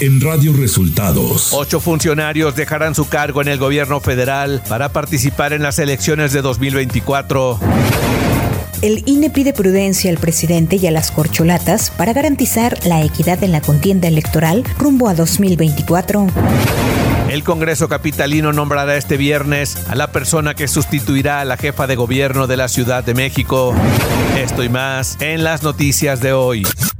en Radio Resultados. Ocho funcionarios dejarán su cargo en el gobierno federal para participar en las elecciones de 2024. El INE pide prudencia al presidente y a las corcholatas para garantizar la equidad en la contienda electoral rumbo a 2024. El Congreso Capitalino nombrará este viernes a la persona que sustituirá a la jefa de gobierno de la Ciudad de México. Esto y más en las noticias de hoy.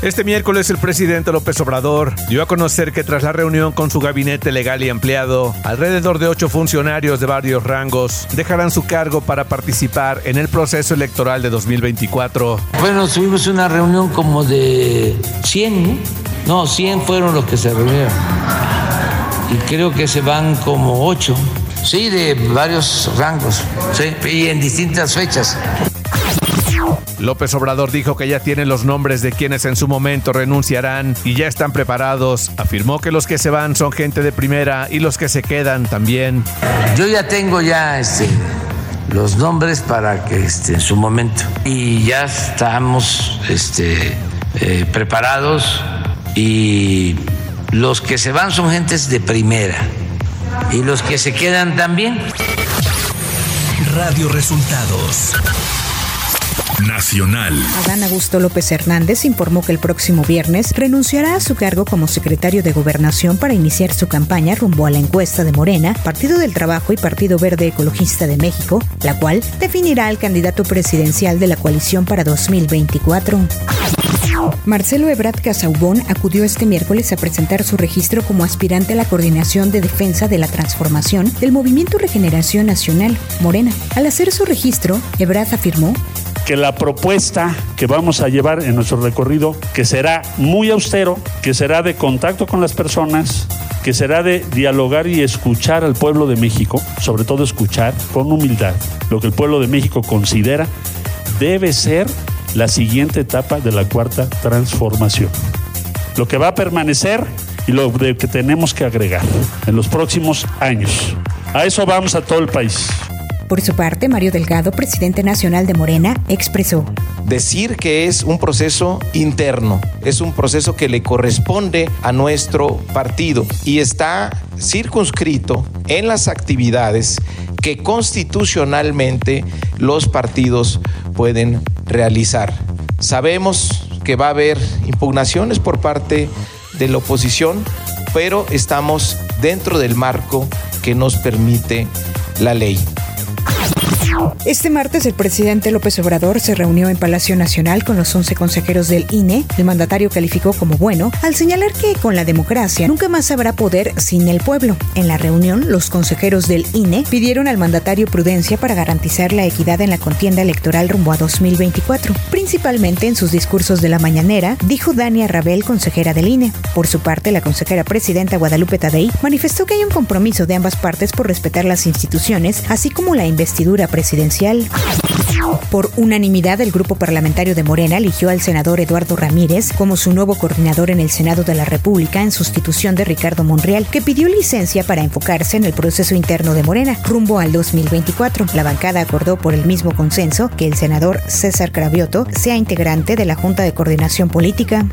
Este miércoles el presidente López Obrador dio a conocer que tras la reunión con su gabinete legal y empleado, alrededor de ocho funcionarios de varios rangos dejarán su cargo para participar en el proceso electoral de 2024. Bueno, tuvimos una reunión como de 100, ¿no? 100 fueron los que se reunieron. Y creo que se van como ocho. Sí, de varios rangos, sí, y en distintas fechas. López Obrador dijo que ya tiene los nombres de quienes en su momento renunciarán y ya están preparados. Afirmó que los que se van son gente de primera y los que se quedan también. Yo ya tengo ya este, los nombres para que este, en su momento y ya estamos este, eh, preparados y los que se van son gentes de primera y los que se quedan también. Radio Resultados. Nacional. Adán Augusto López Hernández informó que el próximo viernes renunciará a su cargo como secretario de Gobernación para iniciar su campaña rumbo a la encuesta de Morena, Partido del Trabajo y Partido Verde Ecologista de México, la cual definirá al candidato presidencial de la coalición para 2024. Marcelo Ebrard Casaubón acudió este miércoles a presentar su registro como aspirante a la Coordinación de Defensa de la Transformación del Movimiento Regeneración Nacional, Morena. Al hacer su registro, Ebrard afirmó que la propuesta que vamos a llevar en nuestro recorrido, que será muy austero, que será de contacto con las personas, que será de dialogar y escuchar al pueblo de México, sobre todo escuchar con humildad lo que el pueblo de México considera debe ser la siguiente etapa de la cuarta transformación. Lo que va a permanecer y lo que tenemos que agregar en los próximos años. A eso vamos a todo el país. Por su parte, Mario Delgado, presidente nacional de Morena, expresó. Decir que es un proceso interno, es un proceso que le corresponde a nuestro partido y está circunscrito en las actividades que constitucionalmente los partidos pueden realizar. Sabemos que va a haber impugnaciones por parte de la oposición, pero estamos dentro del marco que nos permite la ley. Este martes el presidente López Obrador se reunió en Palacio Nacional con los 11 consejeros del INE. El mandatario calificó como bueno al señalar que con la democracia nunca más habrá poder sin el pueblo. En la reunión, los consejeros del INE pidieron al mandatario prudencia para garantizar la equidad en la contienda electoral rumbo a 2024. Principalmente en sus discursos de la mañanera, dijo Dania Rabel, consejera del INE. Por su parte, la consejera presidenta Guadalupe Tadei manifestó que hay un compromiso de ambas partes por respetar las instituciones, así como la investidura presidencial presidencial. Por unanimidad, el grupo parlamentario de Morena eligió al senador Eduardo Ramírez como su nuevo coordinador en el Senado de la República en sustitución de Ricardo Monreal, que pidió licencia para enfocarse en el proceso interno de Morena rumbo al 2024. La bancada acordó por el mismo consenso que el senador César Cravioto sea integrante de la Junta de Coordinación Política.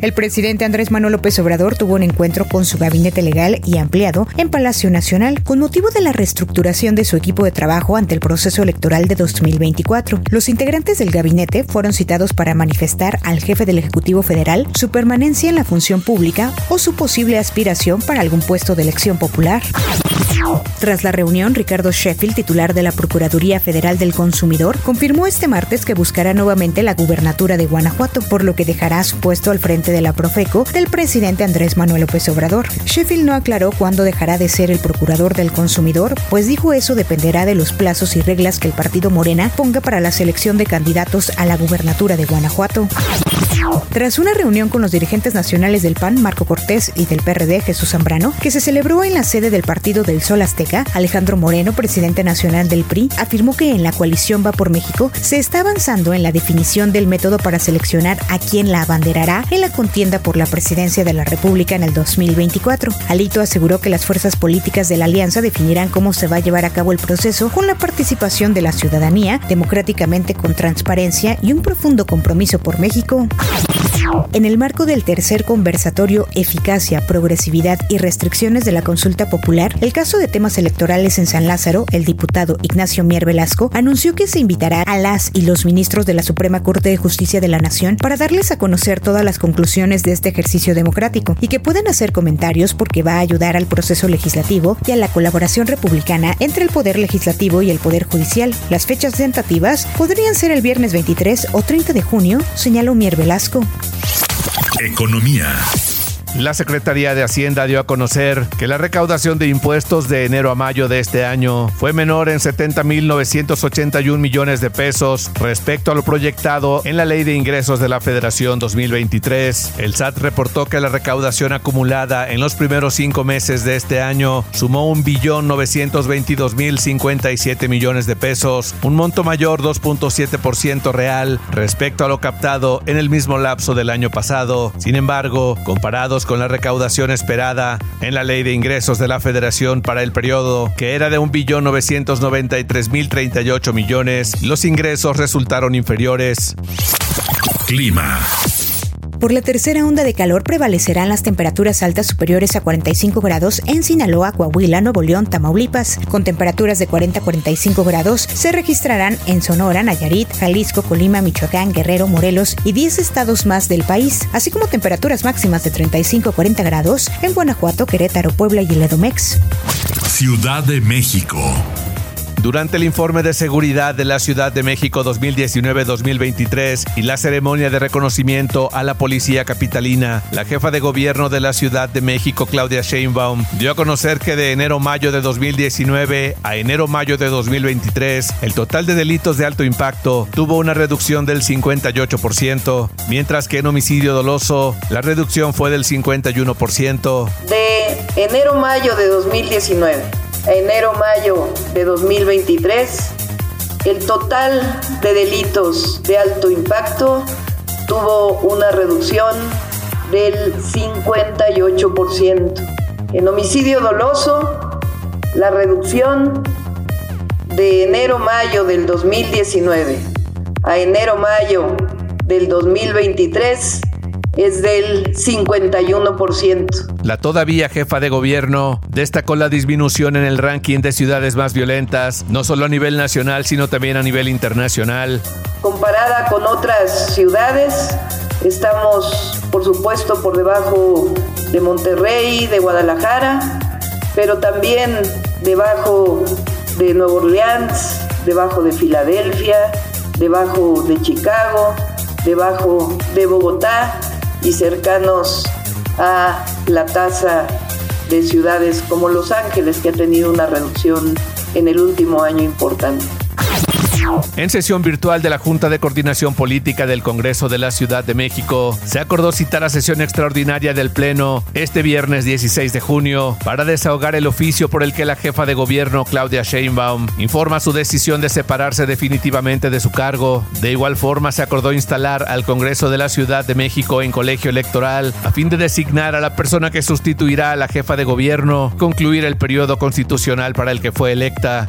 El presidente Andrés Manuel López Obrador tuvo un encuentro con su gabinete legal y ampliado en Palacio Nacional con motivo de la reestructuración de su equipo de trabajo ante el proceso electoral de 2024. Los integrantes del gabinete fueron citados para manifestar al jefe del Ejecutivo Federal su permanencia en la función pública o su posible aspiración para algún puesto de elección popular. Tras la reunión, Ricardo Sheffield, titular de la Procuraduría Federal del Consumidor, confirmó este martes que buscará nuevamente la gubernatura de Guanajuato, por lo que dejará su puesto al frente de la Profeco del presidente Andrés Manuel López Obrador. Sheffield no aclaró cuándo dejará de ser el procurador del consumidor, pues dijo eso dependerá de los plazos y reglas que el partido Morena ponga para la selección de candidatos a la gubernatura de Guanajuato. Tras una reunión con los dirigentes nacionales del PAN, Marco Cortés, y del PRD, Jesús Zambrano, que se celebró en la sede del Partido del Sol Azteca, Alejandro Moreno, presidente nacional del PRI, afirmó que en la coalición Va por México se está avanzando en la definición del método para seleccionar a quien la abanderará la contienda por la presidencia de la República en el 2024. Alito aseguró que las fuerzas políticas de la alianza definirán cómo se va a llevar a cabo el proceso con la participación de la ciudadanía, democráticamente con transparencia y un profundo compromiso por México. En el marco del tercer conversatorio Eficacia, Progresividad y Restricciones de la Consulta Popular, el caso de temas electorales en San Lázaro, el diputado Ignacio Mier Velasco anunció que se invitará a las y los ministros de la Suprema Corte de Justicia de la Nación para darles a conocer todas las conclusiones de este ejercicio democrático y que puedan hacer comentarios porque va a ayudar al proceso legislativo y a la colaboración republicana entre el Poder Legislativo y el Poder Judicial. Las fechas tentativas podrían ser el viernes 23 o 30 de junio, señaló Mier Velasco. Economía. La Secretaría de Hacienda dio a conocer que la recaudación de impuestos de enero a mayo de este año fue menor en 70.981 millones de pesos respecto a lo proyectado en la Ley de Ingresos de la Federación 2023. El SAT reportó que la recaudación acumulada en los primeros cinco meses de este año sumó 1.922.057 millones de pesos, un monto mayor 2.7% real respecto a lo captado en el mismo lapso del año pasado. Sin embargo, con la recaudación esperada en la ley de ingresos de la federación para el periodo, que era de 1.993.038 millones, los ingresos resultaron inferiores. Clima. Por la tercera onda de calor prevalecerán las temperaturas altas superiores a 45 grados en Sinaloa, Coahuila, Nuevo León, Tamaulipas, con temperaturas de 40 a 45 grados se registrarán en Sonora, Nayarit, Jalisco, Colima, Michoacán, Guerrero, Morelos y 10 estados más del país, así como temperaturas máximas de 35 a 40 grados en Guanajuato, Querétaro, Puebla y el Edomex. Ciudad de México. Durante el informe de seguridad de la Ciudad de México 2019-2023 y la ceremonia de reconocimiento a la policía capitalina, la jefa de gobierno de la Ciudad de México, Claudia Sheinbaum, dio a conocer que de enero-mayo de 2019 a enero-mayo de 2023, el total de delitos de alto impacto tuvo una reducción del 58%, mientras que en homicidio doloso la reducción fue del 51%. De enero-mayo de 2019 a enero-mayo de 2023, el total de delitos de alto impacto tuvo una reducción del 58%. En homicidio doloso, la reducción de enero-mayo del 2019 a enero-mayo del 2023 es del 51%. La todavía jefa de gobierno destacó la disminución en el ranking de ciudades más violentas, no solo a nivel nacional, sino también a nivel internacional. Comparada con otras ciudades, estamos, por supuesto, por debajo de Monterrey, de Guadalajara, pero también debajo de Nueva Orleans, debajo de Filadelfia, debajo de Chicago, debajo de Bogotá y cercanos a la tasa de ciudades como Los Ángeles, que ha tenido una reducción en el último año importante. En sesión virtual de la Junta de Coordinación Política del Congreso de la Ciudad de México, se acordó citar a sesión extraordinaria del Pleno este viernes 16 de junio para desahogar el oficio por el que la jefa de gobierno, Claudia Sheinbaum, informa su decisión de separarse definitivamente de su cargo. De igual forma, se acordó instalar al Congreso de la Ciudad de México en colegio electoral a fin de designar a la persona que sustituirá a la jefa de gobierno, concluir el periodo constitucional para el que fue electa.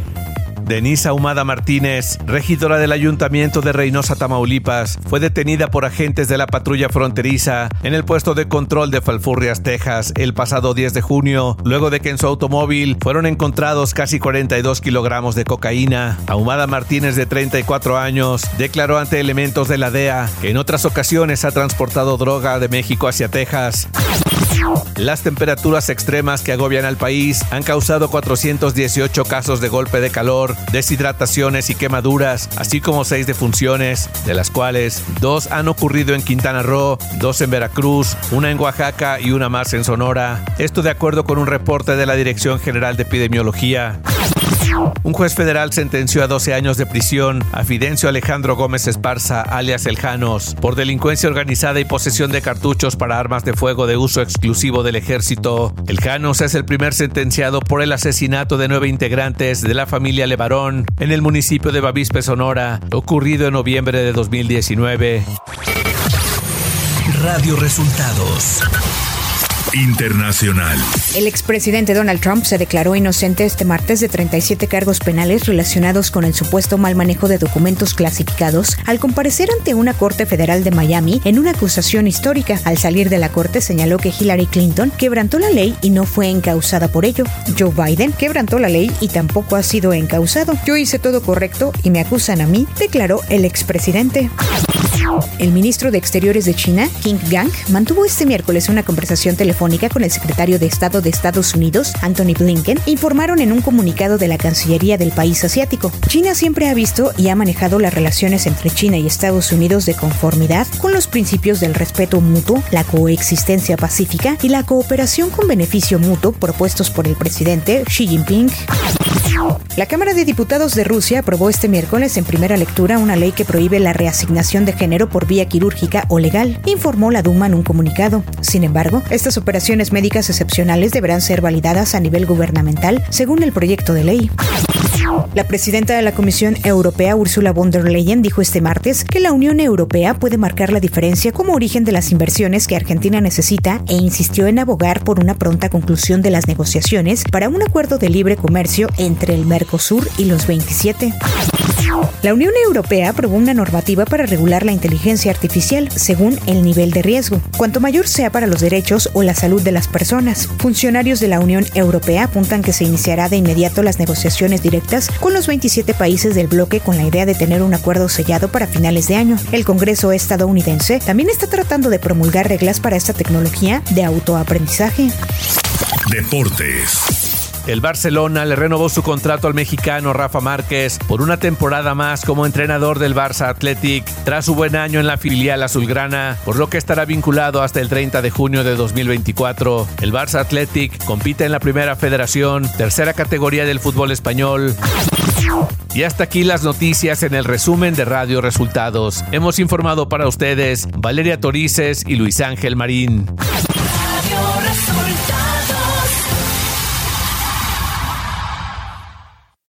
Denise Ahumada Martínez, regidora del Ayuntamiento de Reynosa, Tamaulipas, fue detenida por agentes de la patrulla fronteriza en el puesto de control de Falfurrias, Texas, el pasado 10 de junio, luego de que en su automóvil fueron encontrados casi 42 kilogramos de cocaína. Ahumada Martínez, de 34 años, declaró ante elementos de la DEA que en otras ocasiones ha transportado droga de México hacia Texas. Las temperaturas extremas que agobian al país han causado 418 casos de golpe de calor, deshidrataciones y quemaduras, así como seis defunciones, de las cuales dos han ocurrido en Quintana Roo, dos en Veracruz, una en Oaxaca y una más en Sonora. Esto de acuerdo con un reporte de la Dirección General de Epidemiología. Un juez federal sentenció a 12 años de prisión a Fidencio Alejandro Gómez Esparza, alias El Janos, por delincuencia organizada y posesión de cartuchos para armas de fuego de uso exclusivo del ejército. El Janos es el primer sentenciado por el asesinato de nueve integrantes de la familia Levarón en el municipio de Bavispe, Sonora, ocurrido en noviembre de 2019. Radio Resultados. Internacional. El expresidente Donald Trump se declaró inocente este martes de 37 cargos penales relacionados con el supuesto mal manejo de documentos clasificados al comparecer ante una corte federal de Miami en una acusación histórica. Al salir de la corte señaló que Hillary Clinton quebrantó la ley y no fue encausada por ello. Joe Biden quebrantó la ley y tampoco ha sido encausado. Yo hice todo correcto y me acusan a mí, declaró el expresidente. El ministro de Exteriores de China, King Gang, mantuvo este miércoles una conversación telefónica con el secretario de Estado de Estados Unidos, Anthony Blinken, informaron en un comunicado de la Cancillería del país asiático. China siempre ha visto y ha manejado las relaciones entre China y Estados Unidos de conformidad con los principios del respeto mutuo, la coexistencia pacífica y la cooperación con beneficio mutuo propuestos por el presidente Xi Jinping. La Cámara de Diputados de Rusia aprobó este miércoles en primera lectura una ley que prohíbe la reasignación de género por vía quirúrgica o legal, informó la Duma en un comunicado. Sin embargo, estas operaciones médicas excepcionales deberán ser validadas a nivel gubernamental según el proyecto de ley. La presidenta de la Comisión Europea, Ursula von der Leyen, dijo este martes que la Unión Europea puede marcar la diferencia como origen de las inversiones que Argentina necesita e insistió en abogar por una pronta conclusión de las negociaciones para un acuerdo de libre comercio entre el Mercosur y los 27. La Unión Europea aprobó una normativa para regular la inteligencia artificial según el nivel de riesgo, cuanto mayor sea para los derechos o la salud de las personas. Funcionarios de la Unión Europea apuntan que se iniciará de inmediato las negociaciones directas con los 27 países del bloque con la idea de tener un acuerdo sellado para finales de año. El Congreso estadounidense también está tratando de promulgar reglas para esta tecnología de autoaprendizaje. Deportes. El Barcelona le renovó su contrato al mexicano Rafa Márquez por una temporada más como entrenador del Barça Athletic tras su buen año en la filial azulgrana, por lo que estará vinculado hasta el 30 de junio de 2024. El Barça Athletic compite en la primera federación, tercera categoría del fútbol español. Y hasta aquí las noticias en el resumen de Radio Resultados. Hemos informado para ustedes Valeria Torices y Luis Ángel Marín.